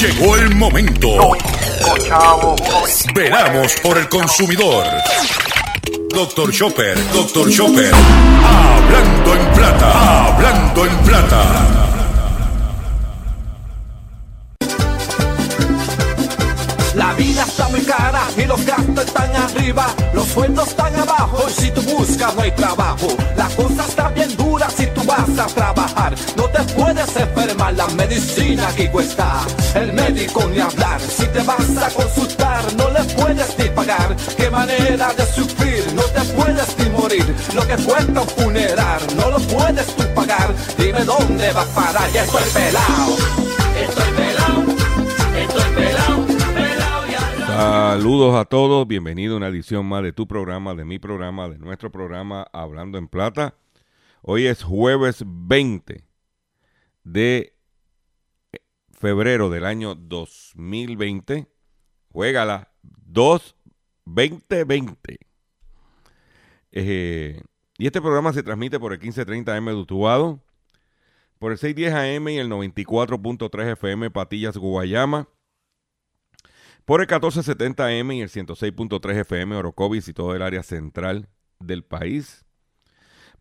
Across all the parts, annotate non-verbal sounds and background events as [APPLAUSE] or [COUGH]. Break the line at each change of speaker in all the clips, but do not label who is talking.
Llegó el momento. Veramos por el consumidor. Doctor Chopper, Doctor Chopper. Hablando en plata, hablando en plata.
La vida está muy cara y los gastos están arriba, los sueldos están abajo y si tú buscas no hay trabajo. La cosa está bien dura si tú vas a trabajar, no te puedes enfermar, la medicina aquí cuesta, el médico ni hablar. Si te vas a consultar no le puedes ni pagar, qué manera de sufrir, no te puedes ni morir. Lo que cuesta un funeral no lo puedes tú pagar, dime dónde vas a parar, ya estoy pelado, estoy pelado, estoy pelado.
Saludos a todos, bienvenido a una edición más de tu programa, de mi programa, de nuestro programa Hablando en Plata. Hoy es jueves 20 de febrero del año 2020. Juégala 2-2020. Eh, y este programa se transmite por el 1530M de Utuado, por el 610 AM y el 94.3 FM Patillas Guayama por el 1470M y el 106.3 FM Orocovis y todo el área central del país.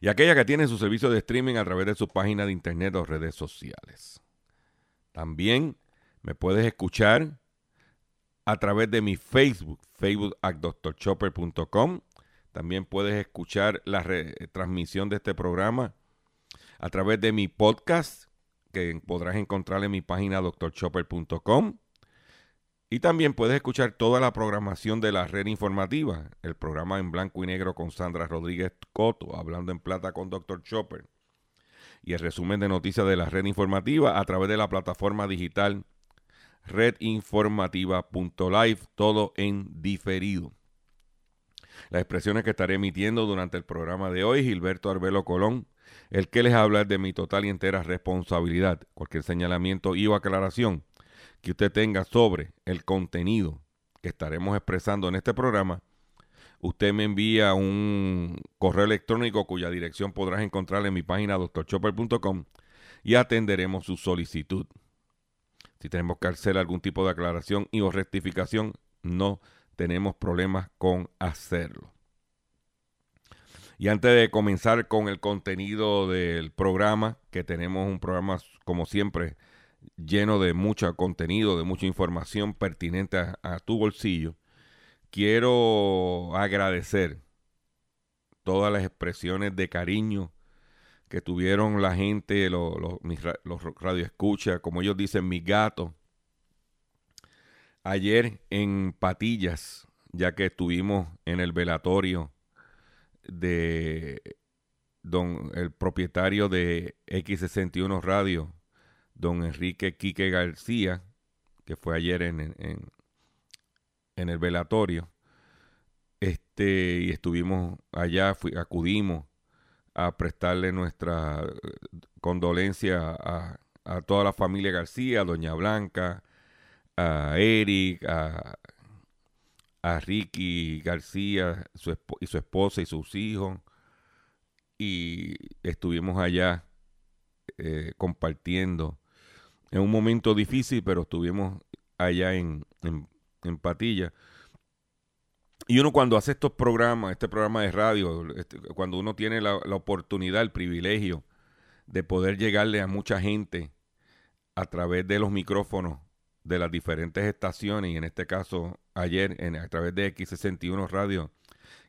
y aquellas que tienen su servicio de streaming a través de su página de internet o redes sociales. También me puedes escuchar a través de mi Facebook, facebook También puedes escuchar la transmisión de este programa a través de mi podcast, que podrás encontrar en mi página doctorchopper.com. Y también puedes escuchar toda la programación de la red informativa, el programa en blanco y negro con Sandra Rodríguez Coto, hablando en plata con Dr. Chopper, y el resumen de noticias de la red informativa a través de la plataforma digital redinformativa.live, todo en diferido. Las expresiones que estaré emitiendo durante el programa de hoy, Gilberto Arbelo Colón, el que les habla de mi total y entera responsabilidad. Cualquier señalamiento y o aclaración que usted tenga sobre el contenido que estaremos expresando en este programa, usted me envía un correo electrónico cuya dirección podrás encontrar en mi página doctorchopper.com y atenderemos su solicitud. Si tenemos que hacer algún tipo de aclaración y o rectificación, no tenemos problemas con hacerlo. Y antes de comenzar con el contenido del programa, que tenemos un programa como siempre lleno de mucho contenido, de mucha información pertinente a, tu bolsillo, quiero agradecer todas las expresiones de cariño que tuvieron la gente, los, los, radioescuchas, como ellos dicen, mis gatos. Ayer en Patillas, ya que estuvimos en el velatorio de don el propietario de X61 Radio, don Enrique Quique García, que fue ayer en, el velatorio. Este, y estuvimos allá, acudimos a prestarle nuestra eh, condolencia a, toda la familia García, a Doña Blanca, a Eric, a, a Ricky García su y su esposa y sus hijos. Y estuvimos allá eh, compartiendo en un momento difícil, pero estuvimos allá en, en, Patilla. Y uno cuando hace estos programas, este programa de radio, este, cuando uno tiene la, la, oportunidad, el privilegio de poder llegarle a mucha gente a través de los micrófonos de las diferentes estaciones, y en este caso ayer en, a través de X61 Radio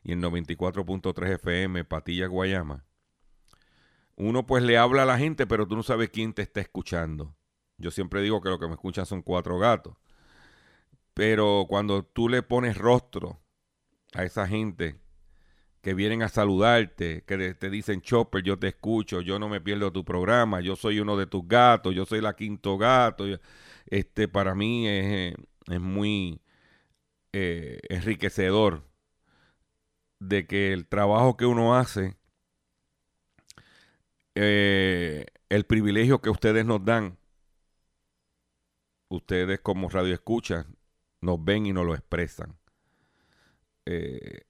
y en 94.3 FM, Patilla, Guayama, uno pues le habla a la gente, pero tú no sabes quién te está escuchando. Yo siempre digo que lo que me escuchan son cuatro gatos. Pero cuando tú le pones rostro a esa gente que vienen a saludarte, que te dicen, Chopper, yo te escucho, yo no me pierdo tu programa, yo soy uno de tus gatos, yo soy la quinto gato. Este, para mí es, es muy eh, enriquecedor de que el trabajo que uno hace, eh, el privilegio que ustedes nos dan, ustedes como radio escuchan, nos ven y nos lo expresan. Eh,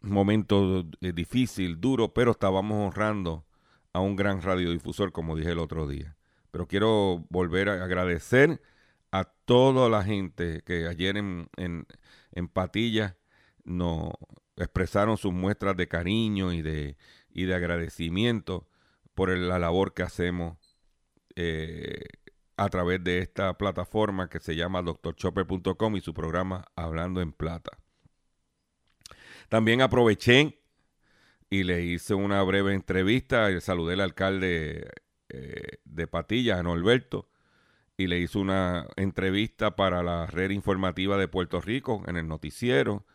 momento difícil, duro, pero estábamos honrando a un gran radiodifusor, como dije el otro día. Pero quiero volver a agradecer a toda la gente que ayer en, en, en Patilla nos expresaron sus muestras de cariño y de, y de agradecimiento por la labor que hacemos eh, a través de esta plataforma que se llama doctorchopper.com y su programa Hablando en Plata. También aproveché y le hice una breve entrevista, saludé al alcalde eh, de Patilla, Norberto, y le hice una entrevista para la red informativa de Puerto Rico en el noticiero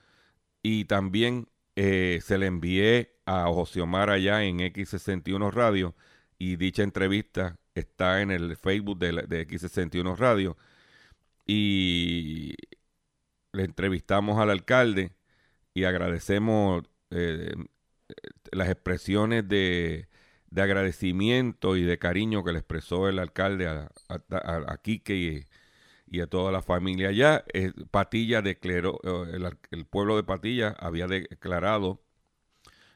y también eh, se le envié a José Omar allá en X61 Radio y dicha entrevista está en el Facebook de, X61 Radio y le entrevistamos al alcalde y agradecemos eh, las expresiones de, agradecimiento y de cariño que le expresó el alcalde a, a, Quique y, a toda la familia allá. Eh, Patilla declaró, eh, el, pueblo de Patilla había declarado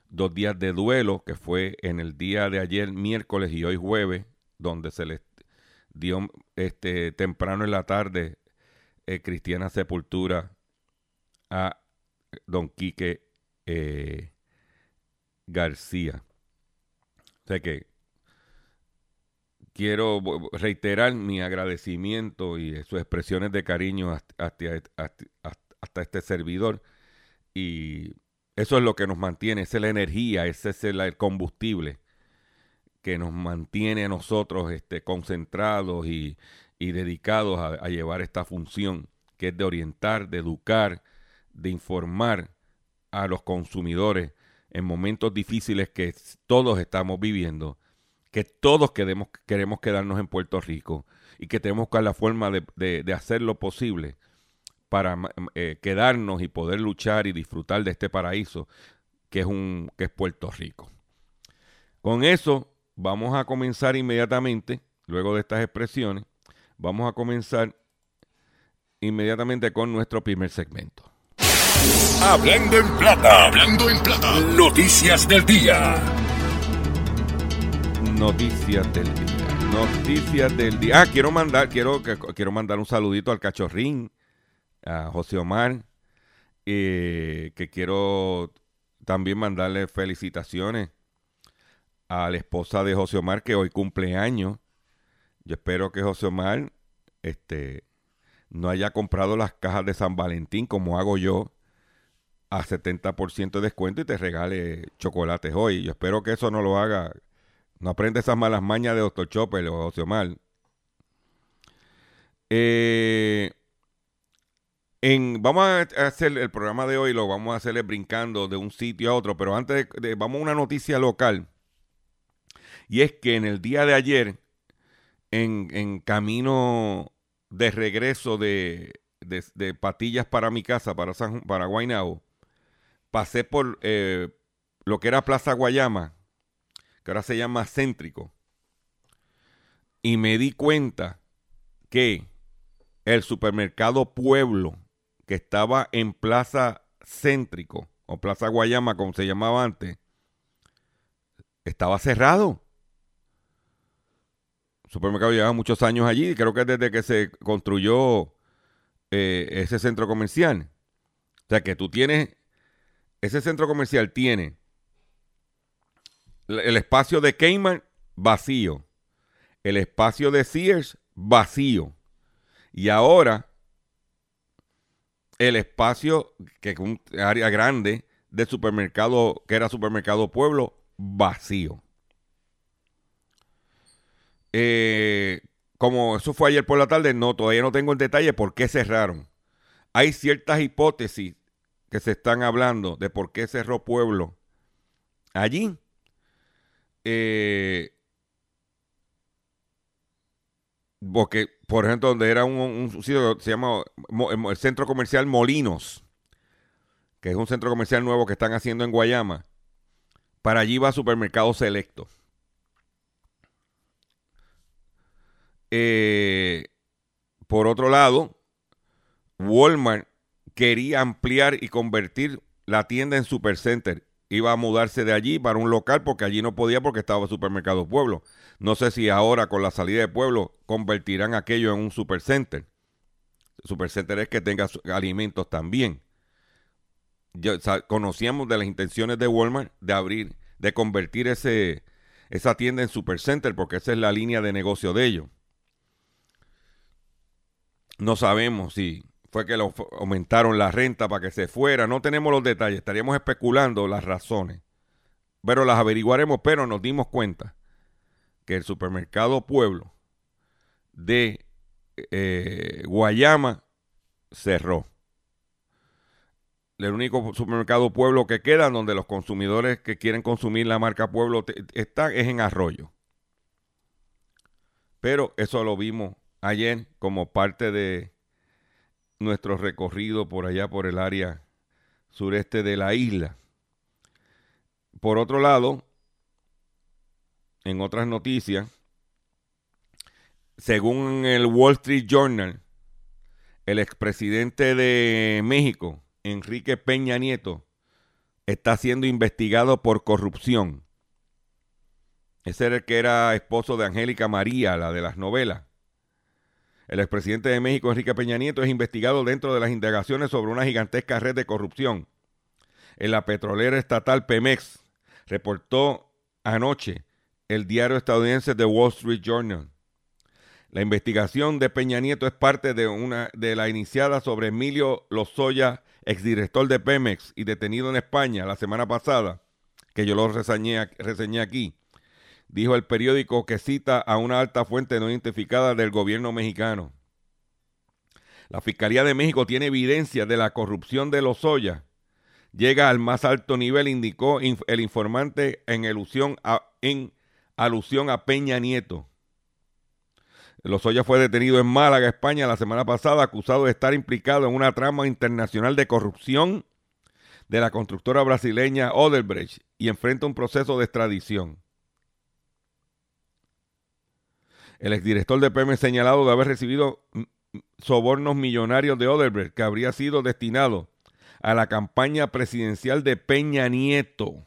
dos días de duelo, que fue en el día de ayer, miércoles y hoy jueves, donde se les dio este, temprano en la tarde eh, cristiana sepultura a don Quique García. O sea que quiero reiterar mi agradecimiento y sus expresiones de cariño hasta, este servidor. Y eso es lo que nos mantiene, esa es la energía, ese es el, combustible que nos mantiene a nosotros este, concentrados y, dedicados a, llevar esta función, que es de orientar, de educar, de informar a los consumidores en momentos difíciles que todos estamos viviendo que todos queremos, queremos quedarnos en Puerto Rico y que tenemos que buscar la forma de, hacer lo posible para eh, quedarnos y poder luchar y disfrutar de este paraíso que es, un, que es Puerto Rico. Con eso vamos a comenzar inmediatamente, luego de estas expresiones, vamos a comenzar inmediatamente con nuestro primer segmento.
Hablando en plata, hablando en plata, noticias del día.
Noticias del día. Noticias del día. Ah, quiero mandar, quiero, quiero mandar un saludito al cachorrín, a José Omar, eh, que quiero también mandarle felicitaciones a la esposa de José Omar, que hoy cumple años. Yo espero que José Omar este, no haya comprado las cajas de San Valentín como hago yo a 70% de descuento y te regale chocolates hoy. Yo espero que eso no lo haga no aprende esas malas mañas de Dr. Chopper o José Omar. Eh, vamos a hacer el programa de hoy, lo vamos a hacerle brincando de un sitio a otro, pero antes de, vamos a una noticia local. Y es que en el día de ayer, en, camino de regreso de, Patillas para mi casa, para, San, para Guaynabo, pasé por eh, lo que era Plaza Guayama que ahora se llama Céntrico, y me di cuenta que el supermercado Pueblo, que estaba en Plaza Céntrico, o Plaza Guayama, como se llamaba antes, estaba cerrado. Supermercado llevaba muchos años allí, creo que desde que se construyó eh, ese centro comercial. O sea que tú tienes, ese centro comercial tiene el espacio de Kmart vacío. El espacio de Sears vacío. Y ahora el espacio, que es un área grande de supermercado, que era supermercado pueblo, vacío. Eh, como eso fue ayer por la tarde, no, todavía no tengo el detalle por qué cerraron. Hay ciertas hipótesis que se están hablando de por qué cerró Pueblo allí. Eh, porque, por ejemplo, donde era un, sitio se llama el Centro Comercial Molinos, que es un centro comercial nuevo que están haciendo en Guayama, para allí va Supermercado Selecto. Eh, por otro lado, Walmart quería ampliar y convertir la tienda en supercenter. Iba a mudarse de allí para un local porque allí no podía porque estaba Supermercado Pueblo. No sé si ahora con la salida de Pueblo convertirán aquello en un supercenter. Supercenter es que tenga alimentos también. conocíamos de las intenciones de Walmart de abrir, de convertir ese, esa tienda en supercenter porque esa es la línea de negocio de ellos. No sabemos si fue que lo aumentaron la renta para que se fuera. No tenemos los detalles, estaríamos especulando las razones. Pero las averiguaremos, pero nos dimos cuenta que el supermercado Pueblo de eh, Guayama cerró. El único supermercado Pueblo que queda donde los consumidores que quieren consumir la marca Pueblo están es en Arroyo. Pero eso lo vimos ayer como parte de nuestro recorrido por allá por el área sureste de la isla. Por otro lado, en otras noticias, según el Wall Street Journal, el expresidente de México, Enrique Peña Nieto, está siendo investigado por corrupción. Ese era el que era esposo de Angélica María, la de las novelas. El expresidente de México, Enrique Peña Nieto, es investigado dentro de las indagaciones sobre una gigantesca red de corrupción. En la petrolera estatal Pemex reportó anoche el diario estadounidense The Wall Street Journal. La investigación de Peña Nieto es parte de una de la iniciada sobre Emilio Lozoya, exdirector de Pemex y detenido en España la semana pasada, que yo lo reseñé, reseñé aquí dijo el periódico que cita a una alta fuente no identificada del gobierno mexicano. La Fiscalía de México tiene evidencia de la corrupción de Lozoya. Llega al más alto nivel, indicó el informante en alusión a, Peña Nieto. Lozoya fue detenido en Málaga, España, la semana pasada, acusado de estar implicado en una trama internacional de corrupción de la constructora brasileña Oderbrecht y enfrenta un proceso de extradición. El exdirector de PM señalado de haber recibido sobornos millonarios de Odebrecht que habría sido destinado a la campaña presidencial de Peña Nieto.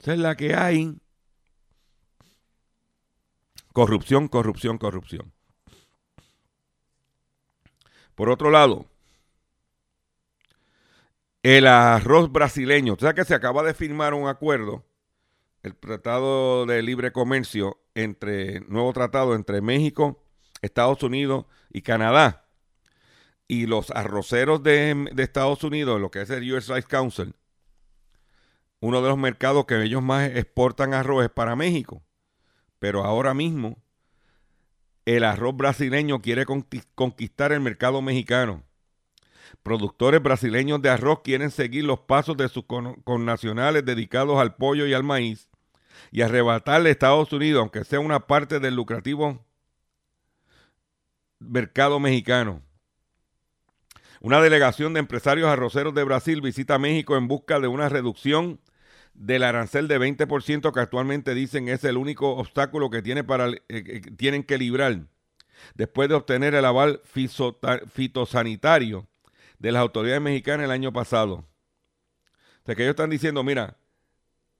Esa es la que hay. Corrupción, corrupción, corrupción. Por otro lado, el arroz brasileño. O sea que se acaba de firmar un acuerdo el Tratado de Libre Comercio entre, nuevo tratado entre México, Estados Unidos y Canadá. Y los arroceros de, Estados Unidos, lo que es el US Rice Council, uno de los mercados que ellos más exportan arroz es para México. Pero ahora mismo el arroz brasileño quiere conquistar el mercado mexicano. Productores brasileños de arroz quieren seguir los pasos de sus connacionales dedicados al pollo y al maíz y arrebatarle a Estados Unidos, aunque sea una parte del lucrativo mercado mexicano. Una delegación de empresarios arroceros de Brasil visita México en busca de una reducción del arancel de 20% que actualmente dicen es el único obstáculo que tiene para, eh, tienen que librar después de obtener el aval fitosanitario de las autoridades mexicanas el año pasado. O sea que ellos están diciendo, mira,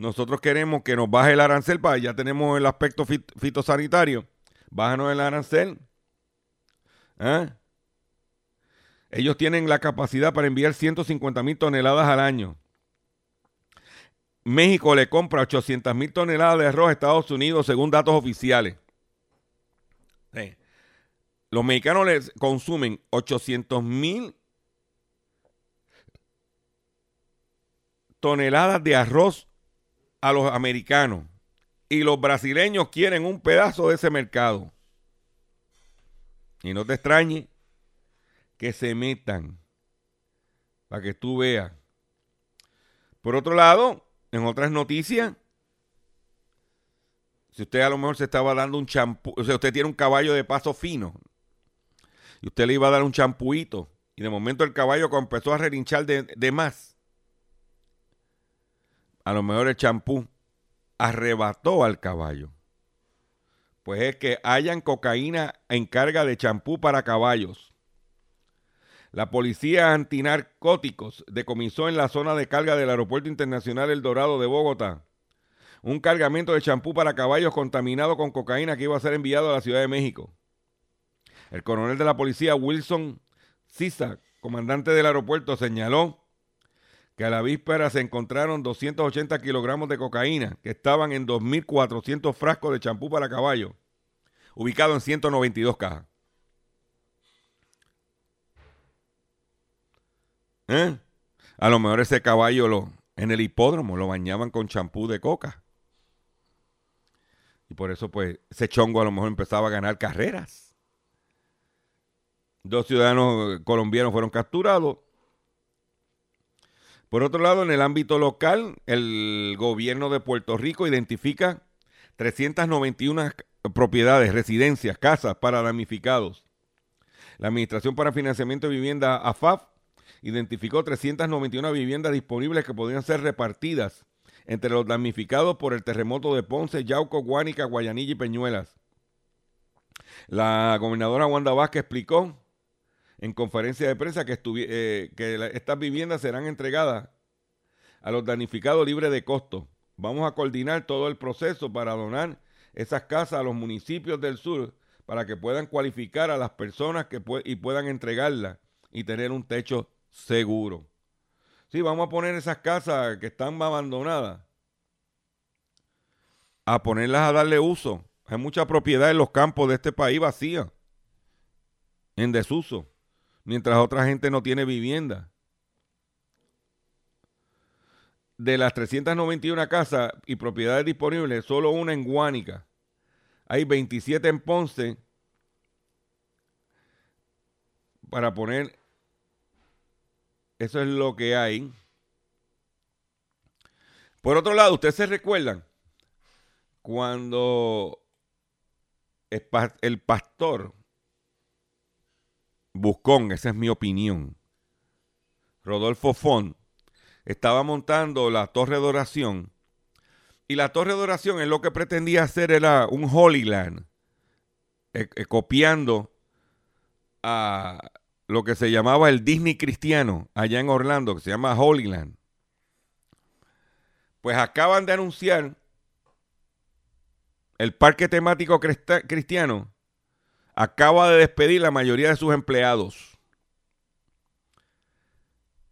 nosotros queremos que nos baje el arancel para ya tenemos el aspecto fitosanitario. Bájanos el arancel. ¿Ah? Ellos tienen la capacidad para enviar 150 mil toneladas al año. México le compra 800 mil toneladas de arroz a Estados Unidos según datos oficiales. Los mexicanos les consumen 800 mil toneladas de arroz a los americanos y los brasileños quieren un pedazo de ese mercado. Y no te extrañe que se metan para que tú veas. Por otro lado, en otras noticias, si usted a lo mejor se estaba dando un champú, o sea, usted tiene un caballo de paso fino y usted le iba a dar un champuito y de momento el caballo empezó a relinchar de, de más, a lo mejor el champú arrebató al caballo. Pues es que hayan cocaína en carga de champú para caballos. La policía antinarcóticos decomisó en la zona de carga del Aeropuerto Internacional El Dorado de Bogotá un cargamento de champú para caballos contaminado con cocaína que iba a ser enviado a la Ciudad de México. El coronel de la policía, Wilson Sisa, comandante del aeropuerto, señaló que a la víspera se encontraron 280 kilogramos de cocaína que estaban en 2.400 frascos de champú para caballos, ubicado en 192 cajas. ¿Eh? A lo mejor ese caballo lo, en el hipódromo lo bañaban con champú de coca. Y por eso, pues, ese chongo a lo mejor empezaba a ganar carreras. Dos ciudadanos colombianos fueron capturados. Por otro lado, en el ámbito local, el gobierno de Puerto Rico identifica 391 propiedades, residencias, casas para damnificados. La Administración para Financiamiento de Vivienda, AFAF, identificó 391 viviendas disponibles que podrían ser repartidas entre los damnificados por el terremoto de Ponce, Yauco, Guánica, Guayanilla y Peñuelas. La gobernadora Wanda Vázquez explicó en conferencia de prensa que, eh, que estas viviendas serán entregadas a los damnificados libres de costo. Vamos a coordinar todo el proceso para donar esas casas a los municipios del sur para que puedan cualificar a las personas que y puedan entregarlas y tener un techo seguro. Sí, vamos a poner esas casas que están abandonadas, a ponerlas a darle uso. Hay mucha propiedad en los campos de este país vacía, en desuso, mientras otra gente no tiene vivienda. De las 391 casas y propiedades disponibles, solo una en Guánica. Hay 27 en Ponce para poner eso es lo que hay. Por otro lado, ustedes se recuerdan cuando el pastor Buscón, esa es mi opinión, Rodolfo Font, estaba montando la torre de oración. Y la torre de oración es lo que pretendía hacer era un Holy Land, eh, eh, copiando a lo que se llamaba el Disney cristiano allá en Orlando, que se llama Holy Land. Pues acaban de anunciar el parque temático cristiano acaba de despedir la mayoría de sus empleados.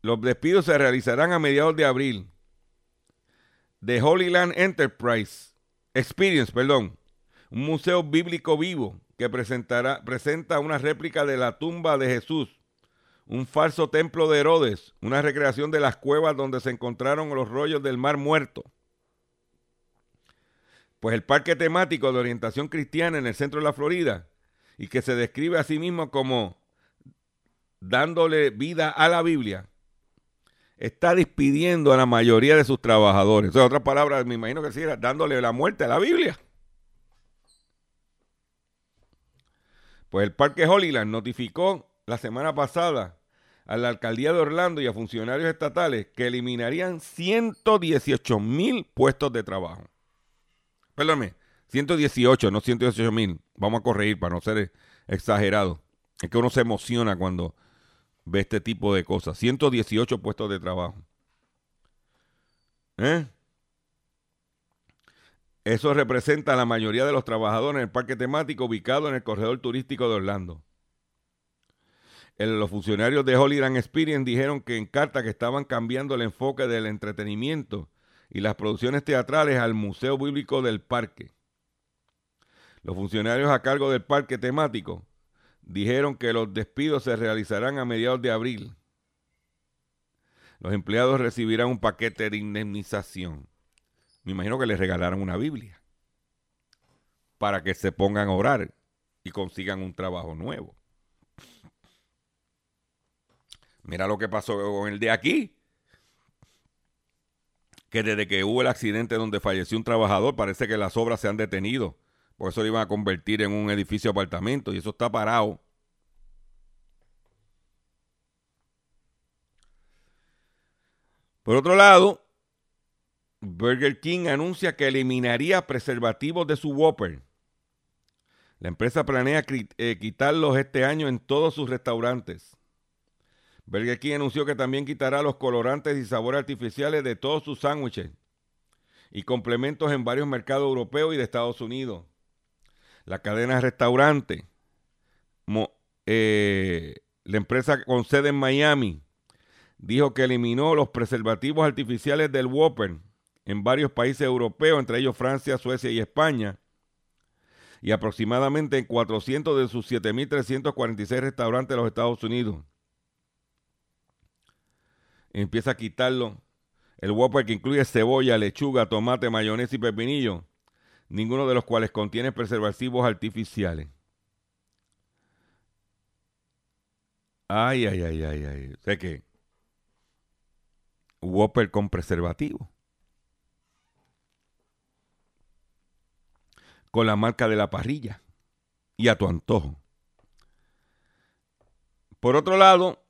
Los despidos se realizarán a mediados de abril. The Holy Land Enterprise Experience, perdón, un museo bíblico vivo que presentará, presenta una réplica de la tumba de Jesús, un falso templo de Herodes, una recreación de las cuevas donde se encontraron los rollos del mar muerto. Pues el parque temático de orientación cristiana en el centro de la Florida, y que se describe a sí mismo como dándole vida a la Biblia, está despidiendo a la mayoría de sus trabajadores. O sea, otra palabra, me imagino que sí, era dándole la muerte a la Biblia. Pues el Parque Holyland notificó la semana pasada a la alcaldía de Orlando y a funcionarios estatales que eliminarían 118 mil puestos de trabajo. Perdóname, 118, no 118 mil. Vamos a corregir para no ser exagerado. Es que uno se emociona cuando ve este tipo de cosas. 118 puestos de trabajo. ¿Eh? Eso representa a la mayoría de los trabajadores en el parque temático ubicado en el corredor turístico de Orlando. los funcionarios de Holyland Experience dijeron que en carta que estaban cambiando el enfoque del entretenimiento y las producciones teatrales al Museo Bíblico del Parque. Los funcionarios a cargo del parque temático dijeron que los despidos se realizarán a mediados de abril. Los empleados recibirán un paquete de indemnización. Me imagino que les regalaron una Biblia para que se pongan a orar y consigan un trabajo nuevo. Mira lo que pasó con el de aquí. que desde que hubo el accidente donde falleció un trabajador, parece que las obras se han detenido, por eso lo iban a convertir en un edificio de apartamento y eso está parado. Por otro lado, Burger King anuncia que eliminaría preservativos de su Whopper. La empresa planea eh, quitarlos este año en todos sus restaurantes. Burger King anunció que también quitará los colorantes y sabores artificiales de todos sus sándwiches y complementos en varios mercados europeos y de Estados Unidos. La cadena de restaurantes, eh, la empresa con sede en Miami, dijo que eliminó los preservativos artificiales del Whopper en varios países europeos, entre ellos Francia, Suecia y España, y aproximadamente en 400 de sus 7.346 restaurantes de los Estados Unidos. Empieza a quitarlo. El Whopper que incluye cebolla, lechuga, tomate, mayonesa y pepinillo, ninguno de los cuales contiene preservativos artificiales. Ay, ay, ay, ay, ay. Sé que Whopper con preservativo. con la marca de la parrilla y a tu antojo. Por otro lado,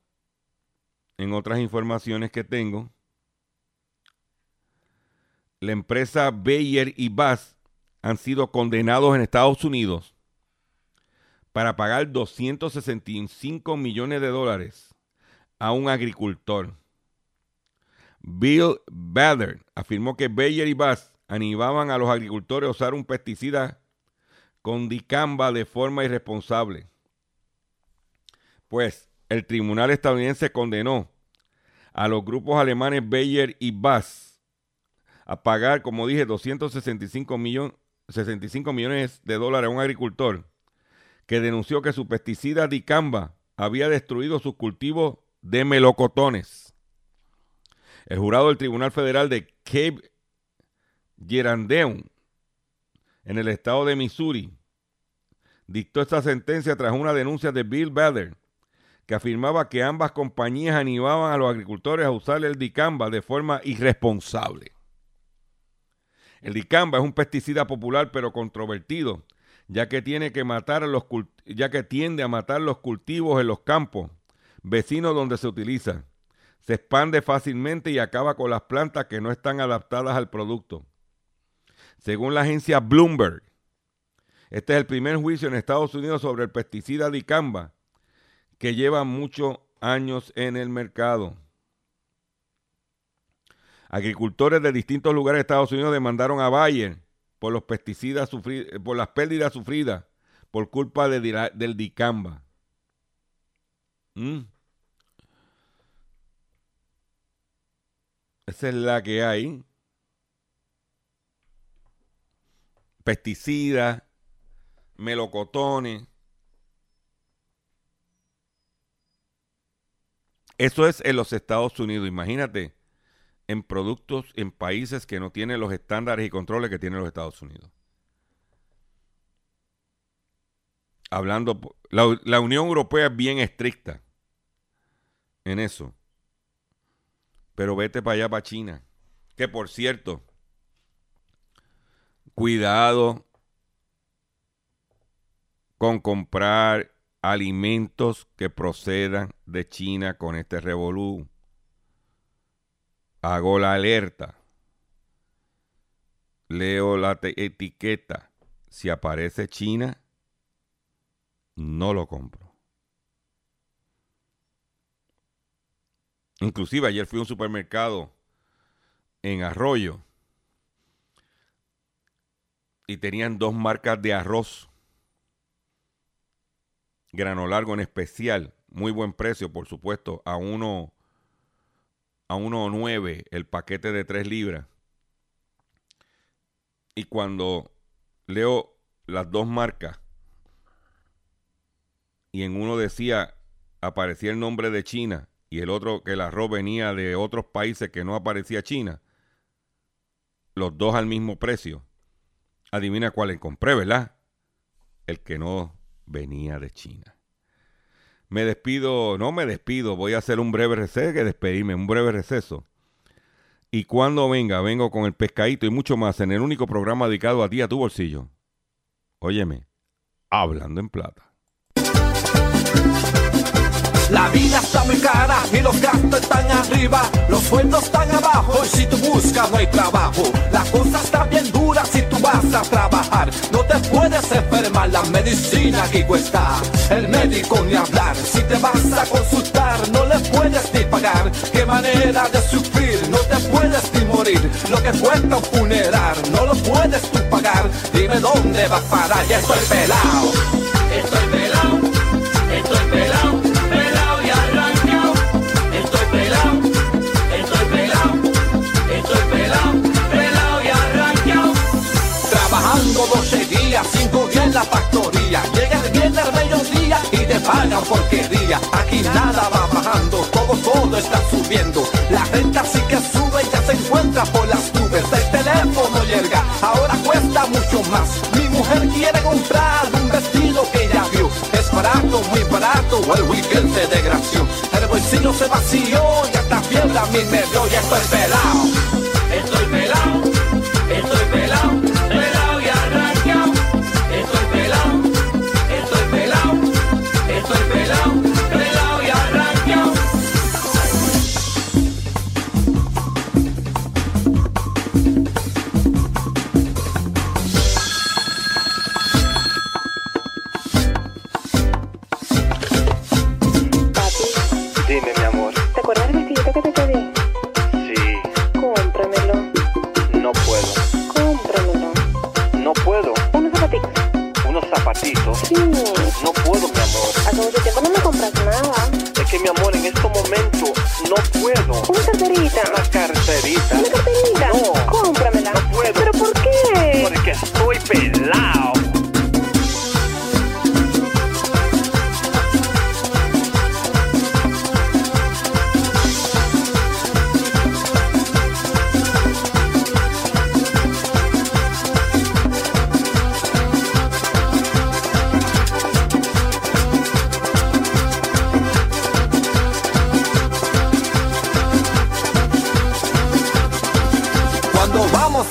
en otras informaciones que tengo, la empresa Bayer y Bass han sido condenados en Estados Unidos para pagar 265 millones de dólares a un agricultor. Bill Bader afirmó que Bayer y Bass animaban a los agricultores a usar un pesticida con dicamba de forma irresponsable. Pues el tribunal estadounidense condenó a los grupos alemanes Bayer y Bass a pagar, como dije, 265 millones, 65 millones de dólares a un agricultor que denunció que su pesticida dicamba había destruido sus cultivos de melocotones. El jurado del Tribunal Federal de Cape Gerandeum, en el estado de Missouri, dictó esta sentencia tras una denuncia de Bill Bader, que afirmaba que ambas compañías animaban a los agricultores a usar el dicamba de forma irresponsable. El dicamba es un pesticida popular pero controvertido, ya que, tiene que matar los ya que tiende a matar los cultivos en los campos vecinos donde se utiliza. Se expande fácilmente y acaba con las plantas que no están adaptadas al producto. Según la agencia Bloomberg, este es el primer juicio en Estados Unidos sobre el pesticida dicamba, que lleva muchos años en el mercado. Agricultores de distintos lugares de Estados Unidos demandaron a Bayer por los pesticidas por las pérdidas sufridas por culpa del dicamba. Mm. Esa es la que hay. pesticidas, melocotones. Eso es en los Estados Unidos. Imagínate, en productos, en países que no tienen los estándares y controles que tienen los Estados Unidos. Hablando, la, la Unión Europea es bien estricta en eso. Pero vete para allá, para China. Que por cierto, cuidado con comprar alimentos que procedan de China con este revolú. Hago la alerta. Leo la etiqueta. Si aparece China, no lo compro. Inclusive ayer fui a un supermercado en Arroyo y tenían dos marcas de arroz. Grano largo en especial, muy buen precio, por supuesto, a uno a 1.9 el paquete de 3 libras. Y cuando leo las dos marcas y en uno decía aparecía el nombre de China y el otro que el arroz venía de otros países que no aparecía China, los dos al mismo precio. Adivina cuál compré, ¿verdad? El que no venía de China. Me despido, no me despido, voy a hacer un breve receso, que despedirme, un breve receso. Y cuando venga, vengo con el pescadito y mucho más en el único programa dedicado a ti, a tu bolsillo. Óyeme, hablando en plata.
La vida está muy cara y los gastos están arriba, los sueldos están abajo y si tú buscas no hay trabajo. La cosa está bien dura si tú vas a trabajar, no te puedes enfermar, la medicina aquí cuesta. El médico ni hablar, si te vas a consultar no le puedes ni pagar. Qué manera de sufrir, no te puedes ni morir. Lo que cuesta un funeral no lo puedes tú pagar. Dime dónde vas a parar, ya estoy pelado. Estoy pelado, porquería. Aquí nada va bajando, todo, todo está subiendo. La renta sí que sube y ya se encuentra por las nubes. El teléfono llega, ahora cuesta mucho más. Mi mujer quiere comprar un vestido que ella vio. Es barato, muy barato, el weekend se desgració. El bolsillo se vació y hasta fiebre a mí me dio y estoy pelado.
Estoy pelado,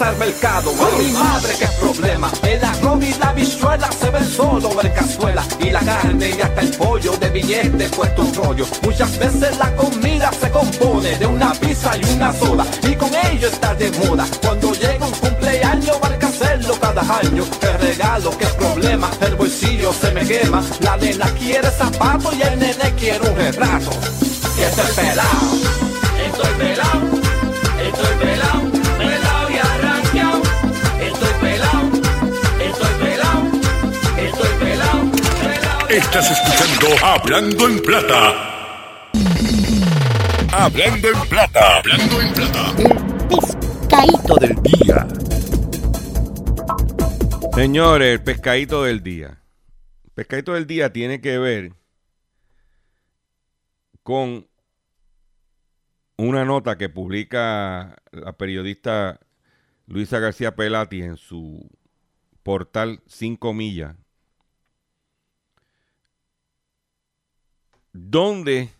Al mercado, ay mi madre qué problema. El arroz y la bichuela se ven solo en cazuela. Y la carne y hasta el pollo de billetes puesto un rollo. Muchas veces la comida se compone de una pizza y una soda. Y con ello está de moda. Cuando llega un cumpleaños hay que hacerlo cada año. Qué regalo, qué problema, el bolsillo se me quema. La nena quiere zapatos y el nene quiere un retrato. Y estoy pelado, estoy pelado,
Estás escuchando Hablando en Plata. Hablando en Plata. Hablando en Plata.
Pescadito del día.
Señores, el pescadito del día. El pescadito del día tiene que ver con una nota que publica la periodista Luisa García Pelati en su portal 5 millas, donde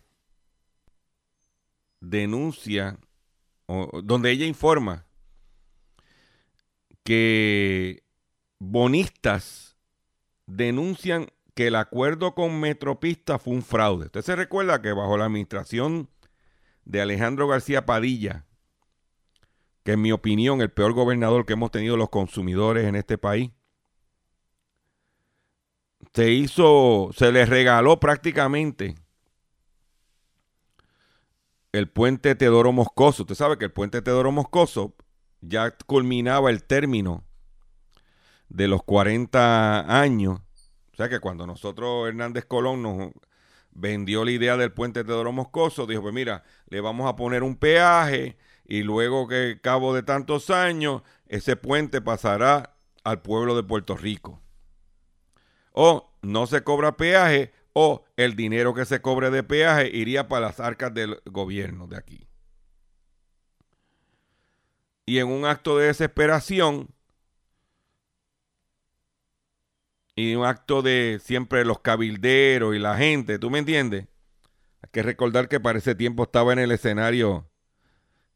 denuncia, o donde ella informa que bonistas denuncian que el acuerdo con Metropista fue un fraude. Usted se recuerda que bajo la administración de Alejandro García Padilla, que en mi opinión el peor gobernador que hemos tenido los consumidores en este país, se hizo, se les regaló prácticamente el puente Teodoro Moscoso. Usted sabe que el puente Teodoro Moscoso ya culminaba el término de los 40 años. O sea que cuando nosotros, Hernández Colón, nos vendió la idea del puente Teodoro Moscoso, dijo, pues mira, le vamos a poner un peaje y luego que cabo de tantos años, ese puente pasará al pueblo de Puerto Rico. O no se cobra peaje o el dinero que se cobre de peaje iría para las arcas del gobierno de aquí. Y en un acto de desesperación y un acto de siempre los cabilderos y la gente, ¿tú me entiendes? Hay que recordar que para ese tiempo estaba en el escenario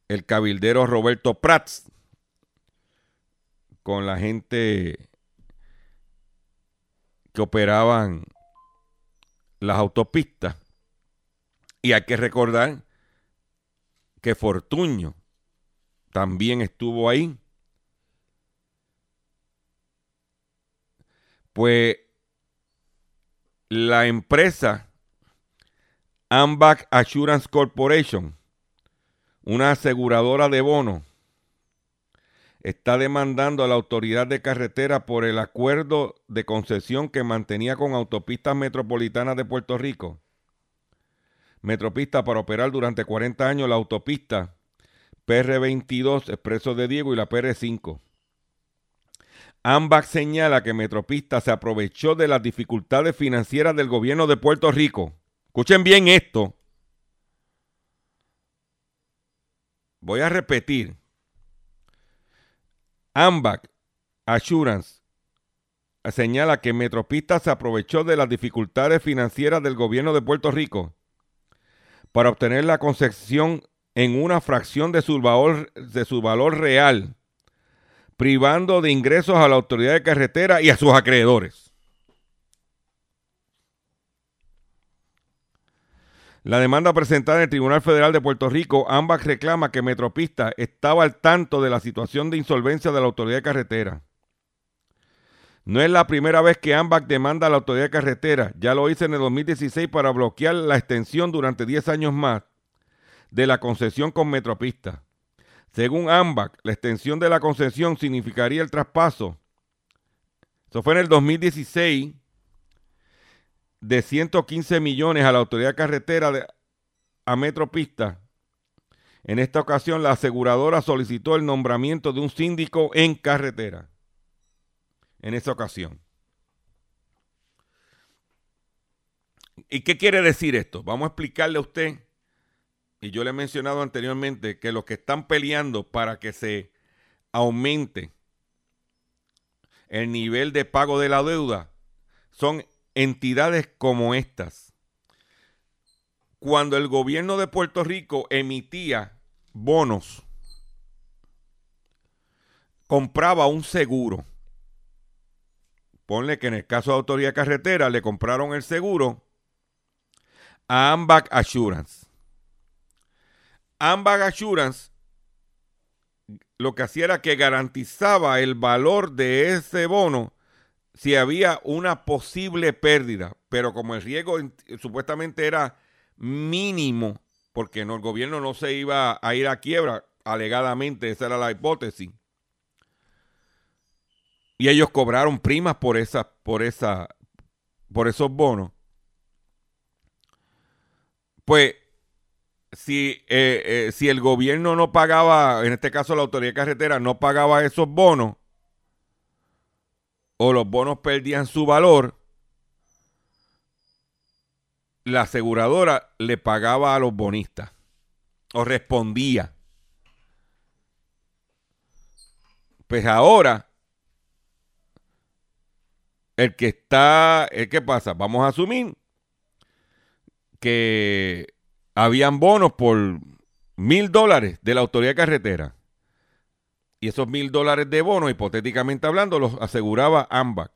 el cabildero Roberto Prats con la gente que operaban las autopistas. Y hay que recordar que Fortuño también estuvo ahí. Pues la empresa Ambac Assurance Corporation, una aseguradora de bonos, está demandando a la autoridad de carretera por el acuerdo de concesión que mantenía con Autopistas Metropolitanas de Puerto Rico. Metropista para operar durante 40 años la autopista PR22 Expreso de Diego y la PR5. Ambac señala que Metropista se aprovechó de las dificultades financieras del gobierno de Puerto Rico. Escuchen bien esto. Voy a repetir. Ambac Assurance señala que Metropista se aprovechó de las dificultades financieras del gobierno de Puerto Rico para obtener la concesión en una fracción de su valor, de su valor real privando de ingresos a la autoridad de carretera y a sus acreedores. La demanda presentada en el Tribunal Federal de Puerto Rico, ambas reclama que Metropista estaba al tanto de la situación de insolvencia de la autoridad de carretera. No es la primera vez que AMBAC demanda a la autoridad de carretera. Ya lo hizo en el 2016 para bloquear la extensión durante 10 años más de la concesión con Metropista. Según AMBAC, la extensión de la concesión significaría el traspaso. Eso fue en el 2016 de 115 millones a la autoridad carretera de, a Metropista. En esta ocasión, la aseguradora solicitó el nombramiento de un síndico en carretera. En esa ocasión. ¿Y qué quiere decir esto? Vamos a explicarle a usted y yo le he mencionado anteriormente que los que están peleando para que se aumente el nivel de pago de la deuda son entidades como estas. Cuando el gobierno de Puerto Rico emitía bonos, compraba un seguro. Ponle que en el caso de Autoridad Carretera le compraron el seguro a Ambac Assurance. Ambag Assurance lo que hacía era que garantizaba el valor de ese bono si había una posible pérdida, pero como el riesgo supuestamente era mínimo, porque no, el gobierno no se iba a ir a quiebra, alegadamente, esa era la hipótesis. Y ellos cobraron primas por esa, por esa, por esos bonos. Pues si, eh, eh, si el gobierno no pagaba, en este caso la autoridad carretera, no pagaba esos bonos, o los bonos perdían su valor, la aseguradora le pagaba a los bonistas, o respondía. Pues ahora, el que está, ¿qué pasa? Vamos a asumir que habían bonos por mil dólares de la autoridad carretera. Y esos mil dólares de bonos, hipotéticamente hablando, los aseguraba AMBAC.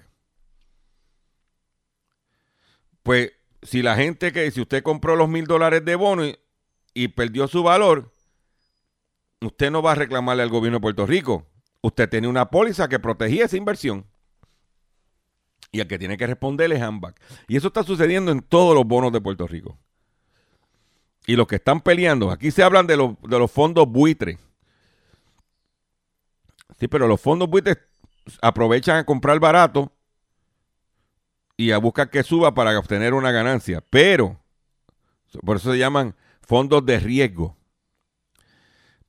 Pues si la gente que, si usted compró los mil dólares de bonos y, perdió su valor, usted no va a reclamarle al gobierno de Puerto Rico. Usted tiene una póliza que protegía esa inversión. Y el que tiene que responder es AMBAC. Y eso está sucediendo en todos los bonos de Puerto Rico y los que están peleando, aquí se hablan de, de los fondos buitres. Sí, pero los fondos buitres aprovechan a comprar barato y a buscar que suba para obtener una ganancia. Pero, por eso se llaman fondos de riesgo.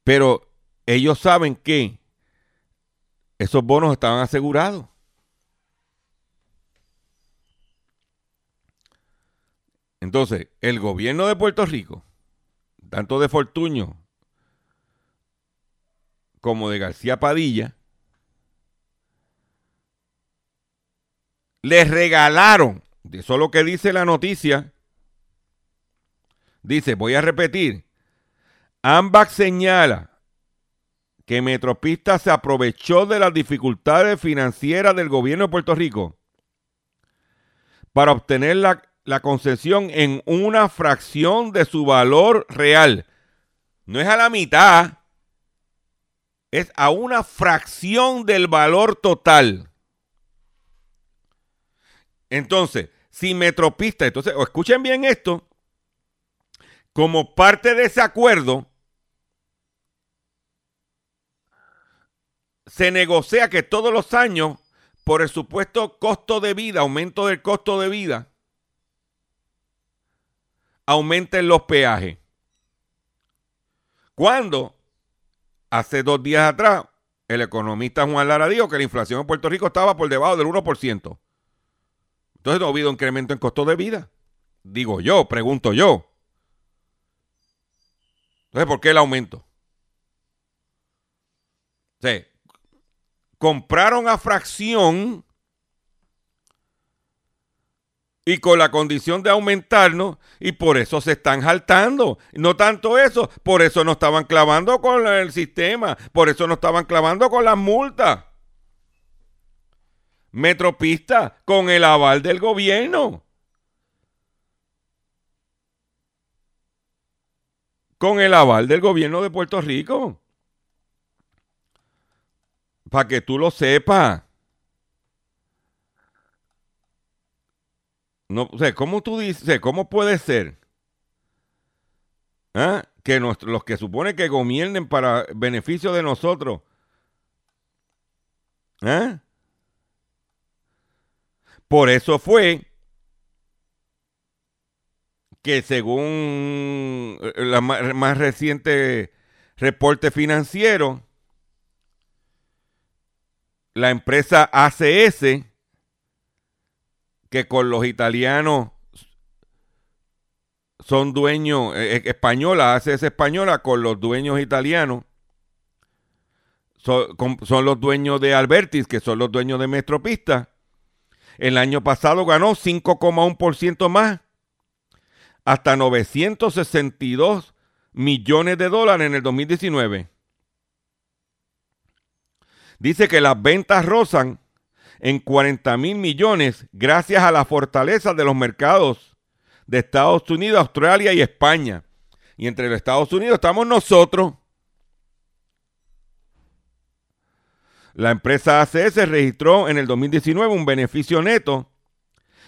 Pero ellos saben que esos bonos estaban asegurados. Entonces, el gobierno de Puerto Rico tanto de Fortuño como de García Padilla, les regalaron, eso es lo que dice la noticia, dice, voy a repetir, AMBAC señala que Metropista se aprovechó de las dificultades financieras del gobierno de Puerto Rico para obtener la, la concesión en una fracción de su valor real. No es a la mitad, es a una fracción del valor total. Entonces, si Metropista, entonces, escuchen bien esto, como parte de ese acuerdo, se negocia que todos los años, por el supuesto costo de vida, aumento del costo de vida, aumenten los peajes. Cuando hace dos días atrás el economista Juan Lara dijo que la inflación en Puerto Rico estaba por debajo del 1%. Entonces no ha habido incremento en costo de vida. Digo yo, pregunto yo. Entonces, ¿por qué el aumento? Sí, compraron a fracción y con la condición de aumentarnos y por eso se están jaltando. No tanto eso, por eso no estaban clavando con el sistema, por eso no estaban clavando con las multas. Metropista con el aval del gobierno. Con el aval del gobierno de Puerto Rico. Para que tú lo sepas. No sé, ¿cómo tú dices? ¿Cómo puede ser? ¿Ah? Que los que supone que gobiernen para beneficio de nosotros. ¿Ah? Por eso fue que según el más, más reciente reporte financiero, la empresa ACS, que con los italianos son dueños, eh, española, ACS española, con los dueños italianos, son, los dueños de Albertis, que son los dueños de Metropista. El año pasado ganó 5,1% más, hasta 962 millones de dólares en el 2019 dice que las ventas rozan en 40 mil millones gracias a la fortaleza de los mercados de Estados Unidos, Australia y España. Y entre los Estados Unidos estamos nosotros. La empresa ACS registró en el 2019 un beneficio neto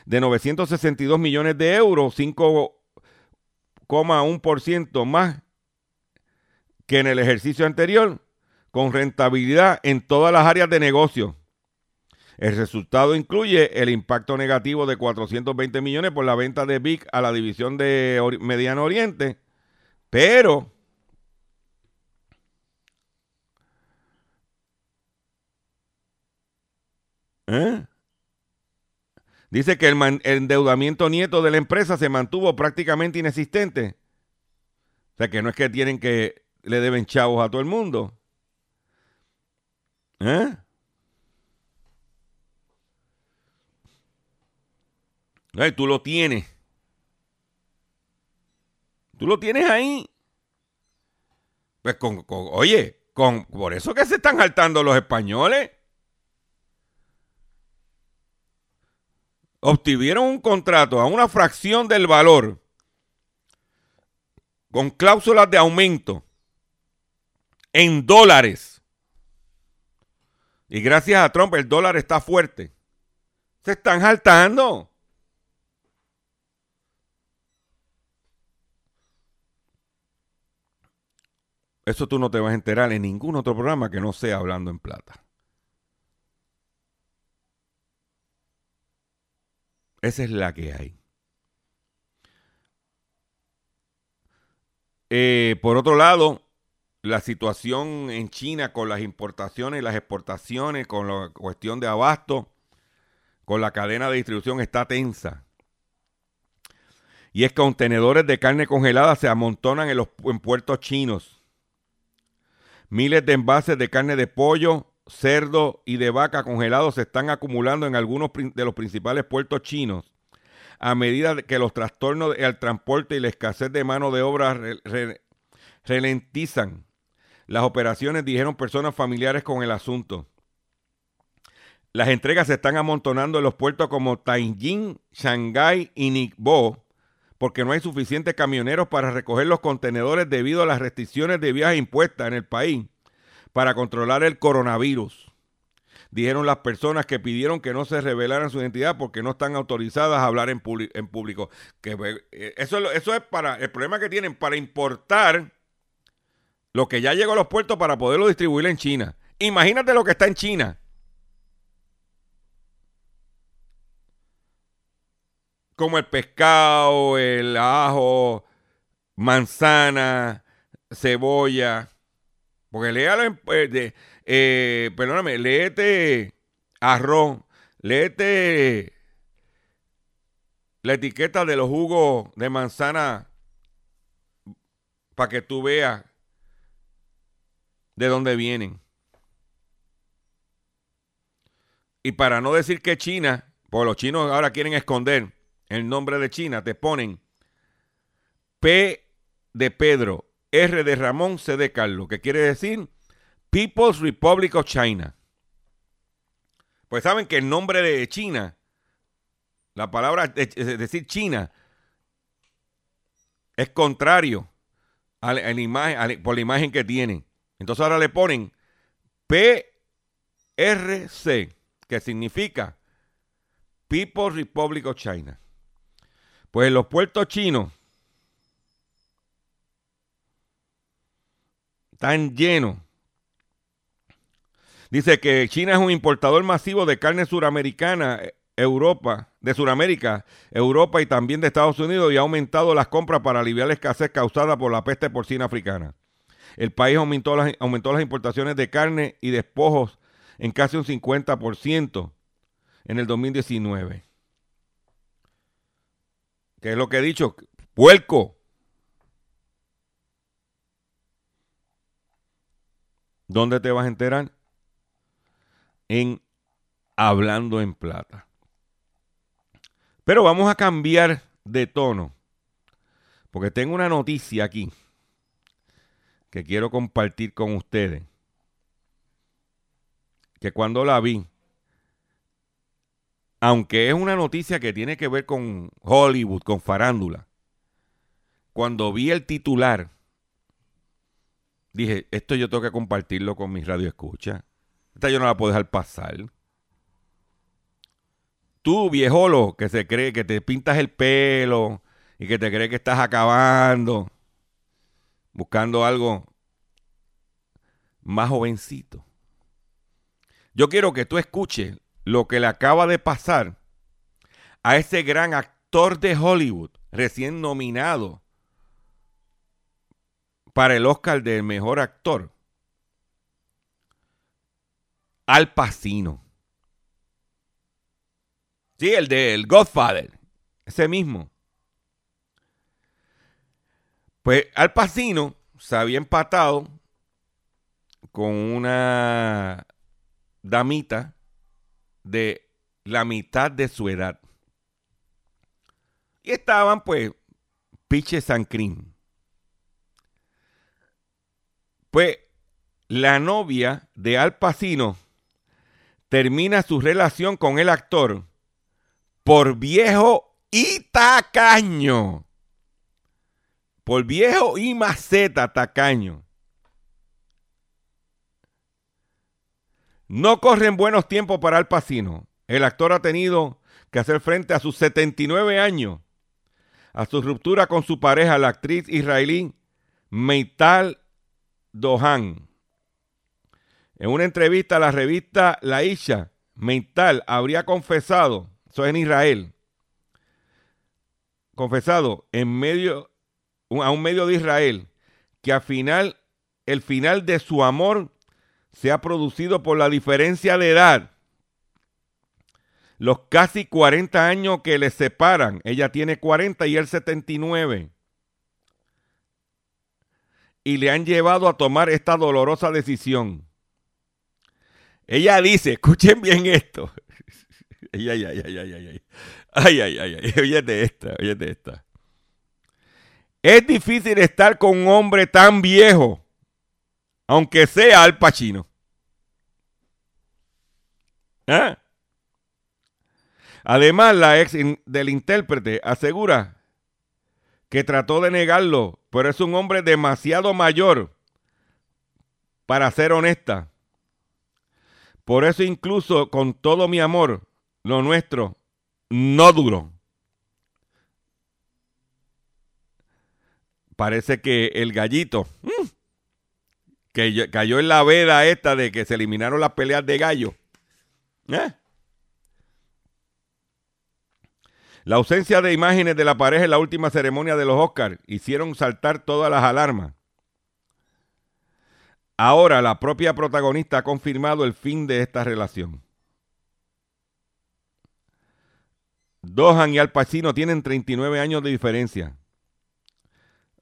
de 962 millones de euros, 5,1% más que en el ejercicio anterior con rentabilidad en todas las áreas de negocio. El resultado incluye el impacto negativo de 420 millones por la venta de BIC a la división de Mediano Oriente, pero ¿Eh? Dice que el, el, endeudamiento nieto de la empresa se mantuvo prácticamente inexistente. O sea que no es que tienen que le deben chavos a todo el mundo. ¿Eh? Ay, tú lo tienes. Tú lo tienes ahí. Pues con, con, oye, con, por eso que se están saltando los españoles. Obtuvieron un contrato a una fracción del valor con cláusulas de aumento en dólares. Y gracias a Trump el dólar está fuerte. Se están saltando. Eso tú no te vas a enterar en ningún otro programa que no sea hablando en plata. Esa es la que hay. Eh, por otro lado, la situación en China con las importaciones y las exportaciones, con la cuestión de abasto, con la cadena de distribución está tensa. Y es que contenedores de carne congelada se amontonan en los en puertos chinos. Miles de envases de carne de pollo, cerdo y de vaca congelados se están acumulando en algunos de los principales puertos chinos a medida que los trastornos al transporte y la escasez de mano de obra ralentizan las operaciones, dijeron personas familiares con el asunto. Las entregas se están amontonando en los puertos como Tianjin, Shanghái y Ningbo, porque no hay suficientes camioneros para recoger los contenedores debido a las restricciones de viaje impuestas en el país para controlar el coronavirus. Dijeron las personas que pidieron que no se revelaran su identidad porque no están autorizadas a hablar en, en público. Que, eh, eso, eso es para el problema que tienen para importar lo que ya llegó a los puertos para poderlo distribuir en China. Imagínate lo que está en China. Como el pescado, el ajo, manzana, cebolla. Porque léalo eh, eh, perdóname, léete arroz, léete la etiqueta de los jugos de manzana para que tú veas de dónde vienen. Y para no decir que China, porque los chinos ahora quieren esconder el nombre de China, te ponen P de Pedro, R de Ramón, C de Carlos, que quiere decir People's Republic of China. Pues saben que el nombre de China, la palabra, es decir, China, es contrario a la, imagen, por la imagen que tienen. Entonces ahora le ponen PRC, que significa People's Republic of China. Pues los puertos chinos están llenos. Dice que China es un importador masivo de carne suramericana, eh, Europa, de Suramérica, Europa y también de Estados Unidos y ha aumentado las compras para aliviar la escasez causada por la peste porcina africana. El país aumentó las, aumentó las importaciones de carne y despojos en casi un 50% en el 2019. ¿Qué es lo que he dicho? Puerco. ¿Dónde te vas a enterar? En Hablando en Plata. Pero vamos a cambiar de tono. Porque tengo una noticia aquí que quiero compartir con ustedes. Que cuando la vi, aunque es una noticia que tiene que ver con Hollywood, con farándula, cuando vi el titular, dije, esto yo tengo que compartirlo con mis radioescuchas. Esta yo no la puedo dejar pasar. Tú, viejolo, que se cree que te pintas el pelo y que te cree que estás acabando, buscando algo más jovencito. Yo quiero que tú escuches lo que le acaba de pasar a ese gran actor de Hollywood, recién nominado para el Oscar del mejor actor, Al Pacino. Sí, el de El Godfather, ese mismo. Pues Al Pacino se había empatado con una damita de la mitad de su edad. Y estaban, pues, Piche Sancrín. Pues, la novia de Al Pacino termina su relación con el actor por viejo y tacaño. Por viejo y maceta tacaño. No corren buenos tiempos para Al Pacino. El actor ha tenido que hacer frente a sus 79 años, a su ruptura con su pareja, la actriz israelí Meital Dohan. En una entrevista a la revista La Isha, Meital habría confesado, eso es en Israel, confesado en medio, a un medio de Israel, que al final, el final de su amor se ha producido por la diferencia de edad. Los casi 40 años que le separan. Ella tiene 40 y él 79. Y le han llevado a tomar esta dolorosa decisión. Ella dice, escuchen bien esto. [LAUGHS] Ay, ay, ay, ay, ay, ay. Ay, ay, ay, ay. Óyete esta, óyete esta. Es difícil estar con un hombre tan viejo aunque sea Al Pacino. ¿Ah? Además, la ex del intérprete asegura que trató de negarlo, pero es un hombre demasiado mayor para ser honesta. Por eso incluso con todo mi amor, lo nuestro no duró. Parece que el gallito, mm, que cayó en la veda esta de que se eliminaron las peleas de gallo. ¿eh? La ausencia de imágenes de la pareja en la última ceremonia de los Oscars hicieron saltar todas las alarmas. Ahora la propia protagonista ha confirmado el fin de esta relación. Dohan y Al Pacino tienen 39 años de diferencia.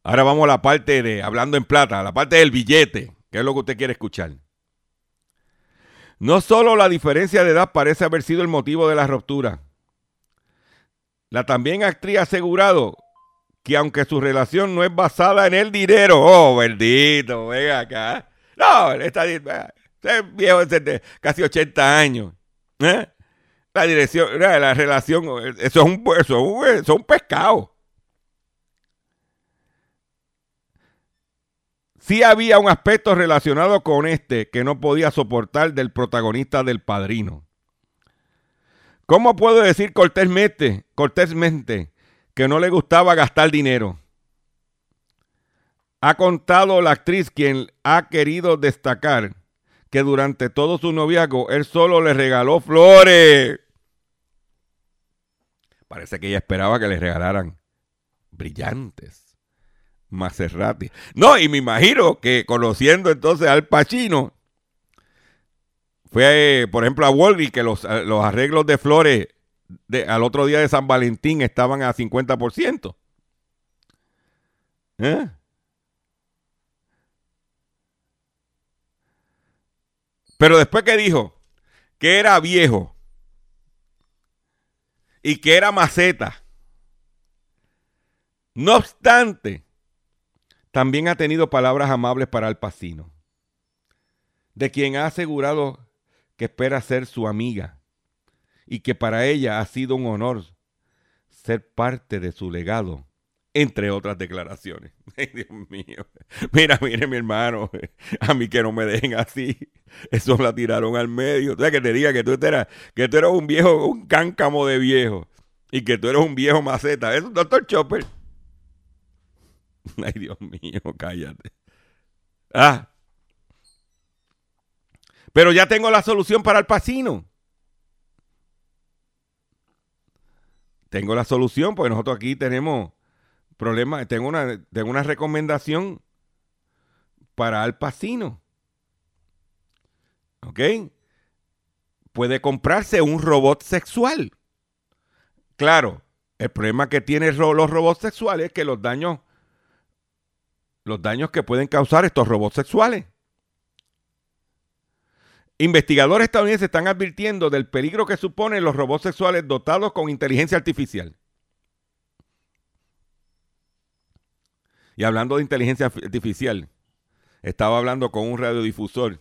Ahora vamos a la parte de, hablando en plata, a la parte del billete, que es lo que usted quiere escuchar. No solo la diferencia de edad parece haber sido el motivo de la ruptura. La también actriz ha asegurado que aunque su relación no es basada en el dinero, oh, bendito, venga acá. No, está, este viejo de casi 80 años. ¿eh? La dirección, la, la relación, eso es un, eso es eso es un pescado. Sí había un aspecto relacionado con este que no podía soportar del protagonista del padrino. ¿Cómo puedo decir cortésmente, cortésmente que no le gustaba gastar dinero? Ha contado la actriz quien ha querido destacar que durante todo su noviazgo él solo le regaló flores. Parece que ella esperaba que le regalaran brillantes. Maserati. No, y me imagino que conociendo entonces al Pacino, fue, por ejemplo, a Walgreens que los, los arreglos de flores de, al otro día de San Valentín estaban a 50%. ¿Eh? Pero después que dijo que era viejo y que era maceta, no obstante, también ha tenido palabras amables para Al Pacino, de quien ha asegurado que espera ser su amiga y que para ella ha sido un honor ser parte de su legado, entre otras declaraciones. [LAUGHS] Ay, Dios mío. Mira, mire mi hermano, a mí que no me dejen así. Eso la tiraron al medio. O sea, que te diga que tú eras, que tú eres un viejo, un cáncamo de viejo y que tú eres un viejo maceta. Es doctor Chopper. [LAUGHS] Ay, Dios mío, cállate. Ah. Pero ya tengo la solución para el pacino. Tengo la solución, porque nosotros aquí tenemos problemas. Tengo una, tengo una recomendación para Al Pacino. ¿Ok? Puede comprarse un robot sexual. Claro, el problema que tienen los robots sexuales es que los daños los daños que pueden causar estos robots sexuales. Investigadores estadounidenses están advirtiendo del peligro que suponen los robots sexuales dotados con inteligencia artificial. Y hablando de inteligencia artificial, estaba hablando con un radiodifusor.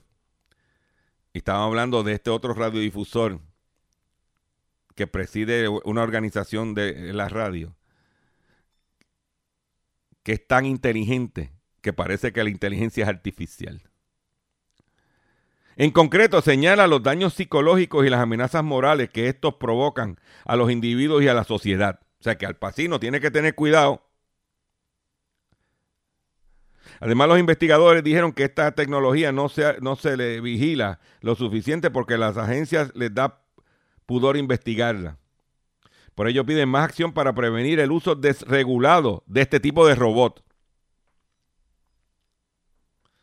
Y estaba hablando de este otro radiodifusor que preside una organización de la radio que es tan inteligente que parece que la inteligencia es artificial. En concreto, señala los daños psicológicos y las amenazas morales que estos provocan a los individuos y a la sociedad. O sea que al pacino tiene que tener cuidado. Además, los investigadores dijeron que esta tecnología no se, no se le vigila lo suficiente porque las agencias les da pudor investigarla. Por ello piden más acción para prevenir el uso desregulado de este tipo de robot.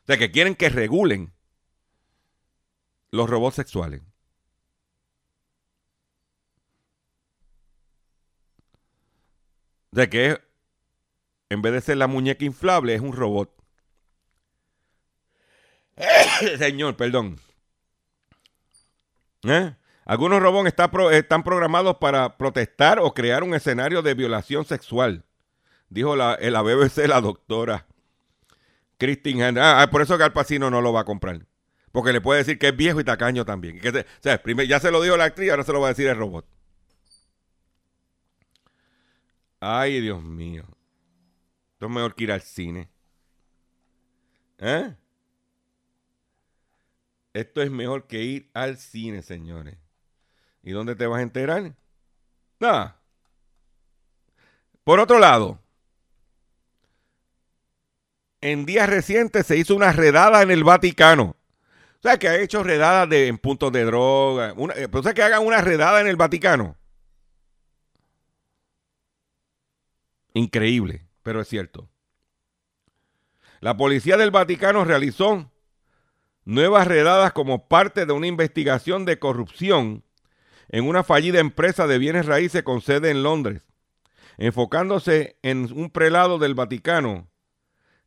O sea, que quieren que regulen los robots sexuales. De que en vez de ser la muñeca inflable, es un robot. [COUGHS] Señor, perdón. ¿Eh? Algunos robots están programados para protestar o crear un escenario de violación sexual, dijo la, la BBC la doctora Christine Henry. Ah, ah, por eso que Al Pacino no lo va a comprar. Porque le puede decir que es viejo y tacaño también. Que se- ya se lo dijo la actriz, ahora se lo va a decir el robot. Ay, Dios mío. Esto es mejor que ir al cine. ¿Eh? Esto es mejor que ir al cine, señores. ¿Y dónde te vas a enterar? Nada. Por otro lado, en días recientes se hizo una redada en el Vaticano. O sea, que ha hecho redadas en puntos de droga. Una, eh, o sea, que hagan una redada en el Vaticano. Increíble, pero es cierto. La policía del Vaticano realizó nuevas redadas como parte de una investigación de corrupción en una fallida empresa de bienes raíces con sede en Londres, enfocándose en un prelado del Vaticano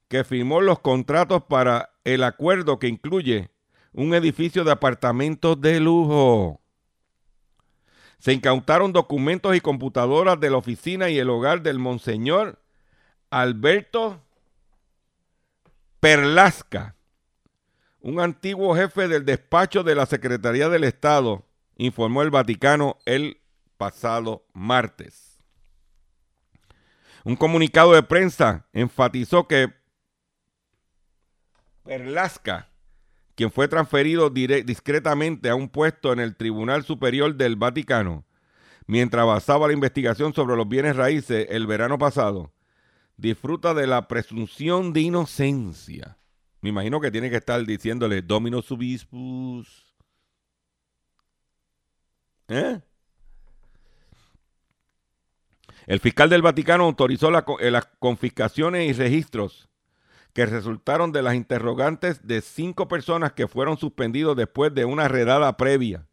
que firmó los contratos para el acuerdo que incluye un edificio de apartamentos de lujo. Se incautaron documentos y computadoras de la oficina y el hogar del monseñor Alberto Perlasca, un antiguo jefe del despacho de la Secretaría del Estado, informó el Vaticano el pasado martes. Un comunicado de prensa enfatizó que Perlasca, quien fue transferido discretamente a un puesto en el Tribunal Superior del Vaticano, mientras avanzaba la investigación sobre los bienes raíces el verano pasado, disfruta de la presunción de inocencia. Me imagino que tiene que estar diciéndole Domino Subispus. ¿Eh? El fiscal del Vaticano autorizó la eh, las confiscaciones y registros que resultaron de las interrogantes de cinco personas que fueron suspendidos después de una redada previa.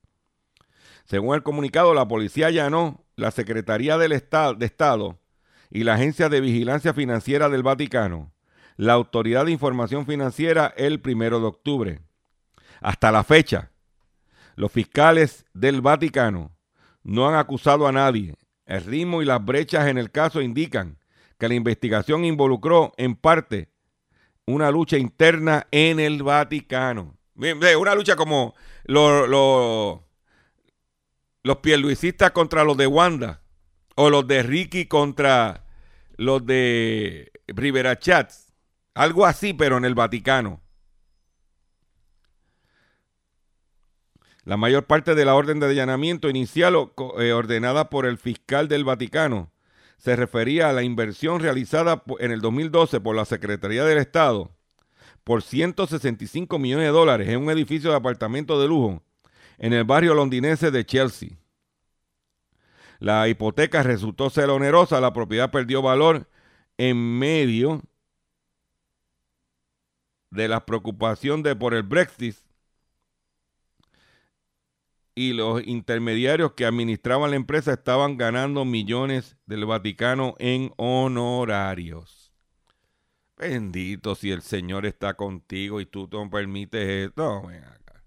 Según el comunicado, la policía allanó la Secretaría del Estado, de Estado y la Agencia de Vigilancia Financiera del Vaticano, la Autoridad de Información Financiera el primero de octubre. Hasta la fecha, los fiscales del Vaticano no han acusado a nadie. El ritmo y las brechas en el caso indican que la investigación involucró en parte una lucha interna en el Vaticano. Una lucha como lo- lo- los pierluisistas contra los de Wanda o los de Ricky contra los de Rivera Chats. Algo así, pero en el Vaticano. La mayor parte de la orden de allanamiento inicial eh, ordenada por el fiscal del Vaticano se refería a la inversión realizada en el 2012 por la Secretaría del Estado por 165 millones de dólares en un edificio de apartamentos de lujo en el barrio londinense de Chelsea. La hipoteca resultó ser onerosa, la propiedad perdió valor en medio de la preocupación de por el Brexit y los intermediarios que administraban la empresa estaban ganando millones del Vaticano en honorarios. Bendito si el Señor está contigo y tú no permites esto. Ven acá.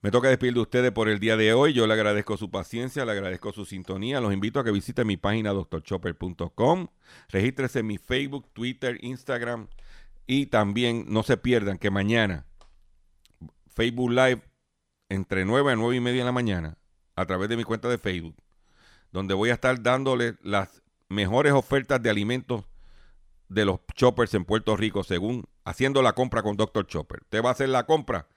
Me toca despedir de ustedes por el día de hoy. Yo le agradezco su paciencia, le agradezco su sintonía. Los invito a que visiten mi página drchopper.com. Regístrese en mi Facebook, Twitter, Instagram. Y también no se pierdan que mañana Facebook Live entre 9 a 9 y media de la mañana a través de mi cuenta de Facebook, donde voy a estar dándole las mejores ofertas de alimentos de los choppers en Puerto Rico, según haciendo la compra con Dr. Chopper. Usted va a hacer la compra.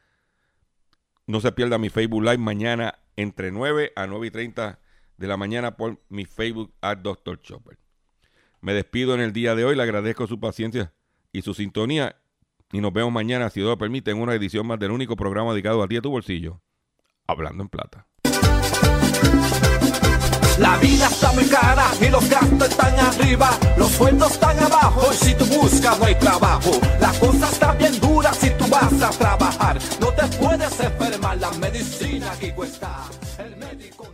No se pierda mi Facebook Live mañana entre 9 a 9 y 30 de la mañana por mi Facebook at Dr. Chopper. Me despido en el día de hoy, le agradezco su paciencia y su sintonía y nos vemos mañana, si Dios lo permite, en una edición más del único programa dedicado a ti a tu bolsillo, Hablando en Plata.
La vida está muy cara y los gastos están arriba, los sueldos están abajo y si tú buscas no hay trabajo. La cosa está bien dura si tú vas a trabajar, no te puedes enfermar, la medicina aquí cuesta. El médico